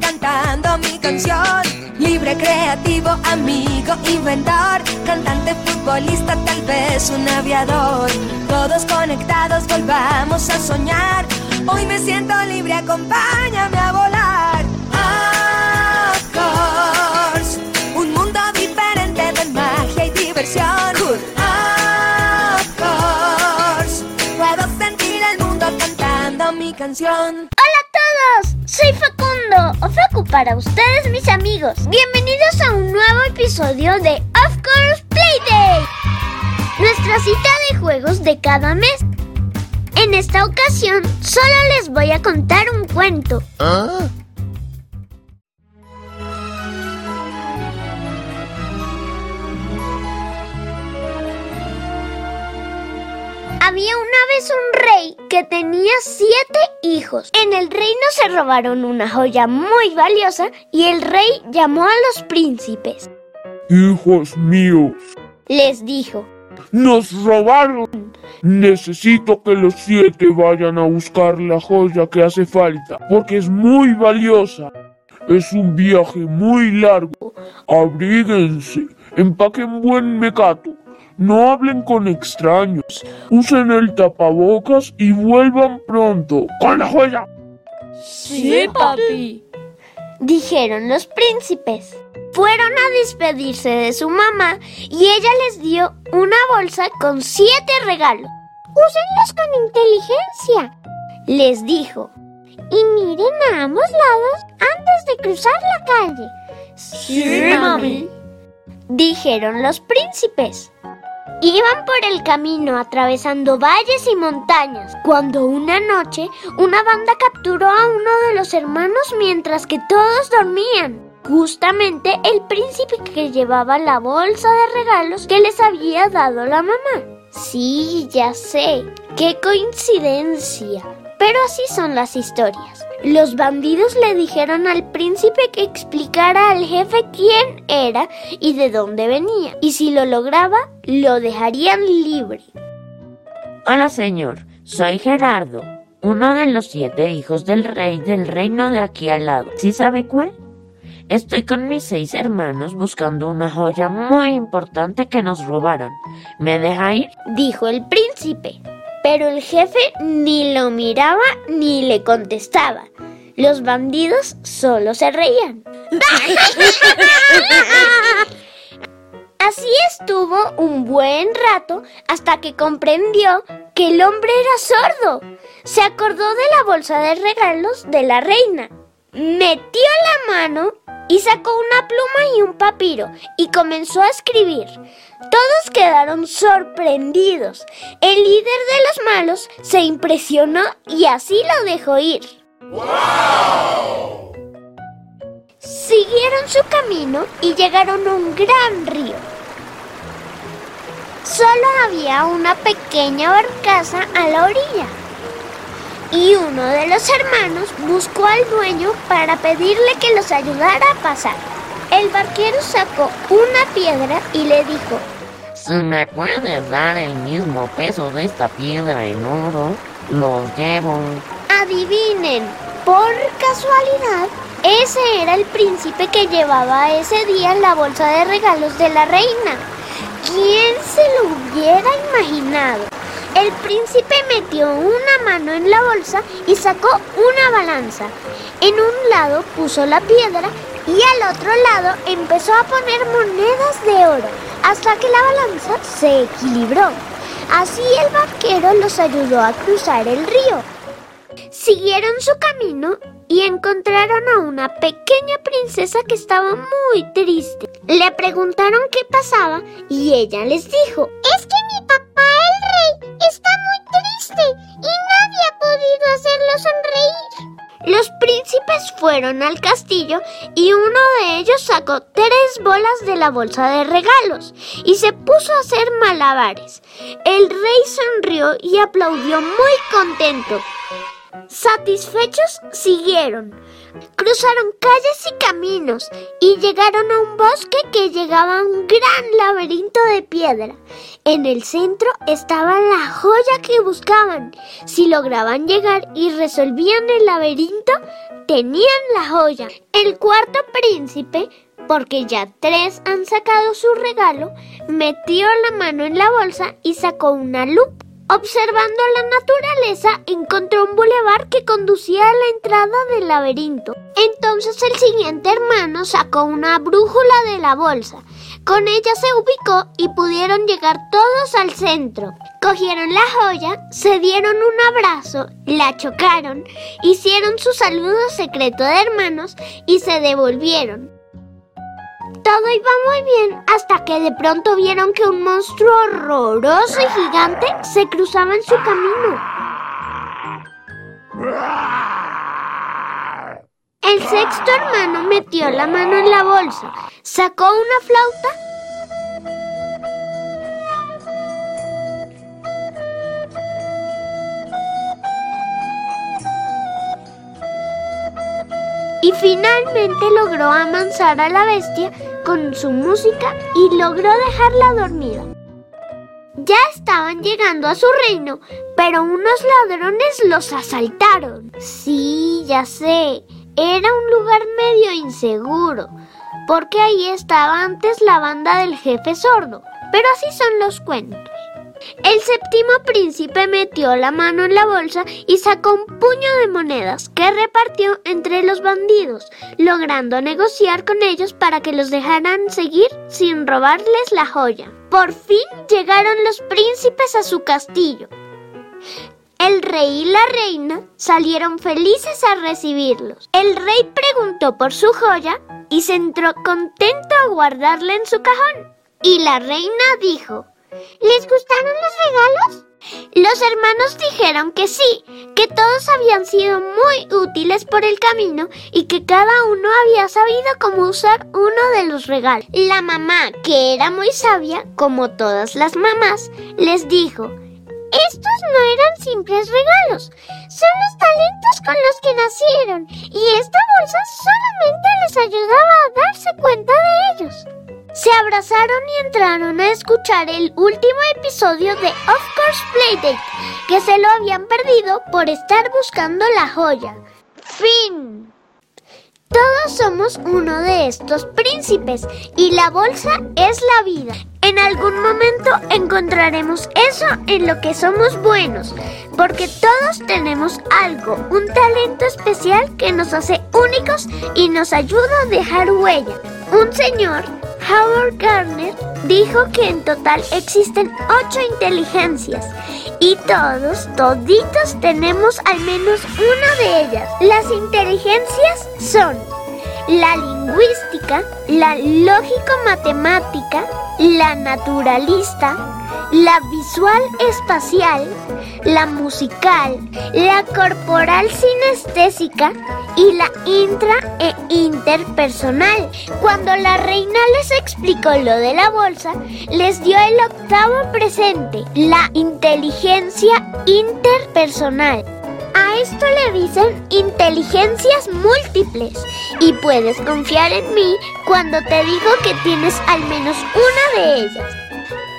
cantando mi canción. Libre, creativo, amigo, inventor, cantante, futbolista, tal vez un aviador. Todos conectados, volvamos a soñar. Hoy me siento libre, acompáñame a volar. Of un mundo diferente de magia y diversión. Puedo sentir el mundo cantando mi canción. Facundo, o Facu para ustedes mis amigos. Bienvenidos a un nuevo episodio de Of Course Playday, nuestra cita de juegos de cada mes. En esta ocasión solo les voy a contar un cuento. Había una vez un rey que tenía siete hijos. En el reino se robaron una joya muy valiosa y el rey llamó a los príncipes. Hijos míos, Les dijo, nos robaron. Necesito que los siete vayan a buscar la joya que hace falta, porque es muy valiosa. Es un viaje muy largo. Abríguense, empaquen buen mecato. No hablen con extraños. Usen el tapabocas y vuelvan pronto con la joya. Sí, papi. dijeron los príncipes. Fueron a despedirse de su mamá y ella les dio una bolsa con siete regalos. Úsenlos con inteligencia, les dijo. Y miren a ambos lados antes de cruzar la calle. Sí, mami. dijeron los príncipes. Iban por el camino atravesando valles y montañas, cuando una noche una banda capturó a uno de los hermanos mientras que todos dormían. Justamente el príncipe que llevaba la bolsa de regalos que les había dado la mamá. Sí, ya sé, qué coincidencia. Pero así son las historias. Los bandidos le dijeron al príncipe que explicara al jefe quién era y de dónde venía, y si lo lograba, lo dejarían libre. Hola señor, soy Gerardo, uno de los siete hijos del rey del reino de aquí al lado. ¿Sí sabe cuál? Estoy con mis seis hermanos buscando una joya muy importante que nos robaron. ¿Me deja ir? Dijo el príncipe. Pero el jefe ni lo miraba ni le contestaba. Los bandidos solo se reían. Así estuvo un buen rato hasta que comprendió que el hombre era sordo. Se acordó de la bolsa de regalos de la reina. Metió la mano y sacó una pluma y un papiro y comenzó a escribir. Todos quedaron sorprendidos. El líder de los malos se impresionó y así lo dejó ir. Siguieron su camino y llegaron a un gran río. Solo había una pequeña barcaza a la orilla. Y uno de los hermanos buscó al dueño para pedirle que los ayudara a pasar. El barquero sacó una piedra y le dijo, Si me puedes dar el mismo peso de esta piedra en oro, lo llevo. Adivinen, por casualidad, ese era el príncipe que llevaba ese día la bolsa de regalos de la reina. ¿Quién se lo hubiera imaginado? El príncipe metió una mano en la bolsa y sacó una balanza. En un lado puso la piedra y al otro lado empezó a poner monedas de oro hasta que la balanza se equilibró. Así el barquero los ayudó a cruzar el río. Siguieron su camino y encontraron a una pequeña princesa que estaba muy triste. Le preguntaron qué pasaba y ella les dijo, es que mi está muy triste y nadie ha podido hacerlo sonreír. Los príncipes fueron al castillo y uno de ellos sacó tres bolas de la bolsa de regalos y se puso a hacer malabares. El rey sonrió y aplaudió muy contento. Satisfechos siguieron. Cruzaron calles y caminos y llegaron a un bosque que llegaba a un gran laberinto de piedra. En el centro estaba la joya que buscaban. Si lograban llegar y resolvían el laberinto, tenían la joya. El cuarto príncipe, porque ya tres han sacado su regalo, metió la mano en la bolsa y sacó una lupa. Observando la naturaleza, encontró un bulevar que conducía a la entrada del laberinto. Entonces el siguiente hermano sacó una brújula de la bolsa. Con ella se ubicó y pudieron llegar todos al centro. Cogieron la joya, se dieron un abrazo, la chocaron, hicieron su saludo secreto de hermanos y se devolvieron. Todo iba muy bien hasta que de pronto vieron que un monstruo horroroso y gigante se cruzaba en su camino. El sexto hermano metió la mano en la bolsa, sacó una flauta y finalmente logró amansar a la bestia con su música y logró dejarla dormida. Ya estaban llegando a su reino, pero unos ladrones los asaltaron. Sí, ya sé, era un lugar medio inseguro, porque ahí estaba antes la banda del jefe sordo, pero así son los cuentos. El séptimo príncipe metió la mano en la bolsa y sacó un puño de monedas que repartió entre los bandidos, logrando negociar con ellos para que los dejaran seguir sin robarles la joya. Por fin llegaron los príncipes a su castillo. El rey y la reina salieron felices a recibirlos. El rey preguntó por su joya y se entró contento a guardarla en su cajón. Y la reina dijo, ¿Les gustaron los regalos? Los hermanos dijeron que sí, que todos habían sido muy útiles por el camino y que cada uno había sabido cómo usar uno de los regalos. La mamá, que era muy sabia, como todas las mamás, les dijo, estos no eran simples regalos, son los talentos con los que nacieron y esta bolsa solamente les ayudaba Abrazaron y entraron a escuchar el último episodio de Of Course Playdate, que se lo habían perdido por estar buscando la joya. Fin. Todos somos uno de estos príncipes y la bolsa es la vida. En algún momento encontraremos eso en lo que somos buenos, porque todos tenemos algo, un talento especial que nos hace únicos y nos ayuda a dejar huella. Un señor Howard Gardner dijo que en total existen ocho inteligencias y todos, toditos tenemos al menos una de ellas. Las inteligencias son la lingüística, la lógico-matemática, la naturalista, la visual espacial, la musical, la corporal sinestésica y la intra e interpersonal. Cuando la reina les explicó lo de la bolsa, les dio el octavo presente, la inteligencia interpersonal. A esto le dicen inteligencias múltiples y puedes confiar en mí cuando te digo que tienes al menos una de ellas.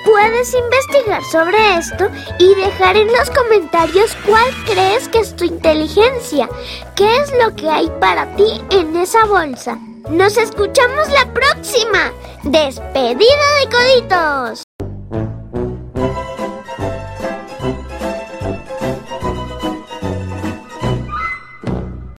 Puedes investigar sobre esto y dejar en los comentarios cuál crees que es tu inteligencia, qué es lo que hay para ti en esa bolsa. Nos escuchamos la próxima. Despedida de coditos.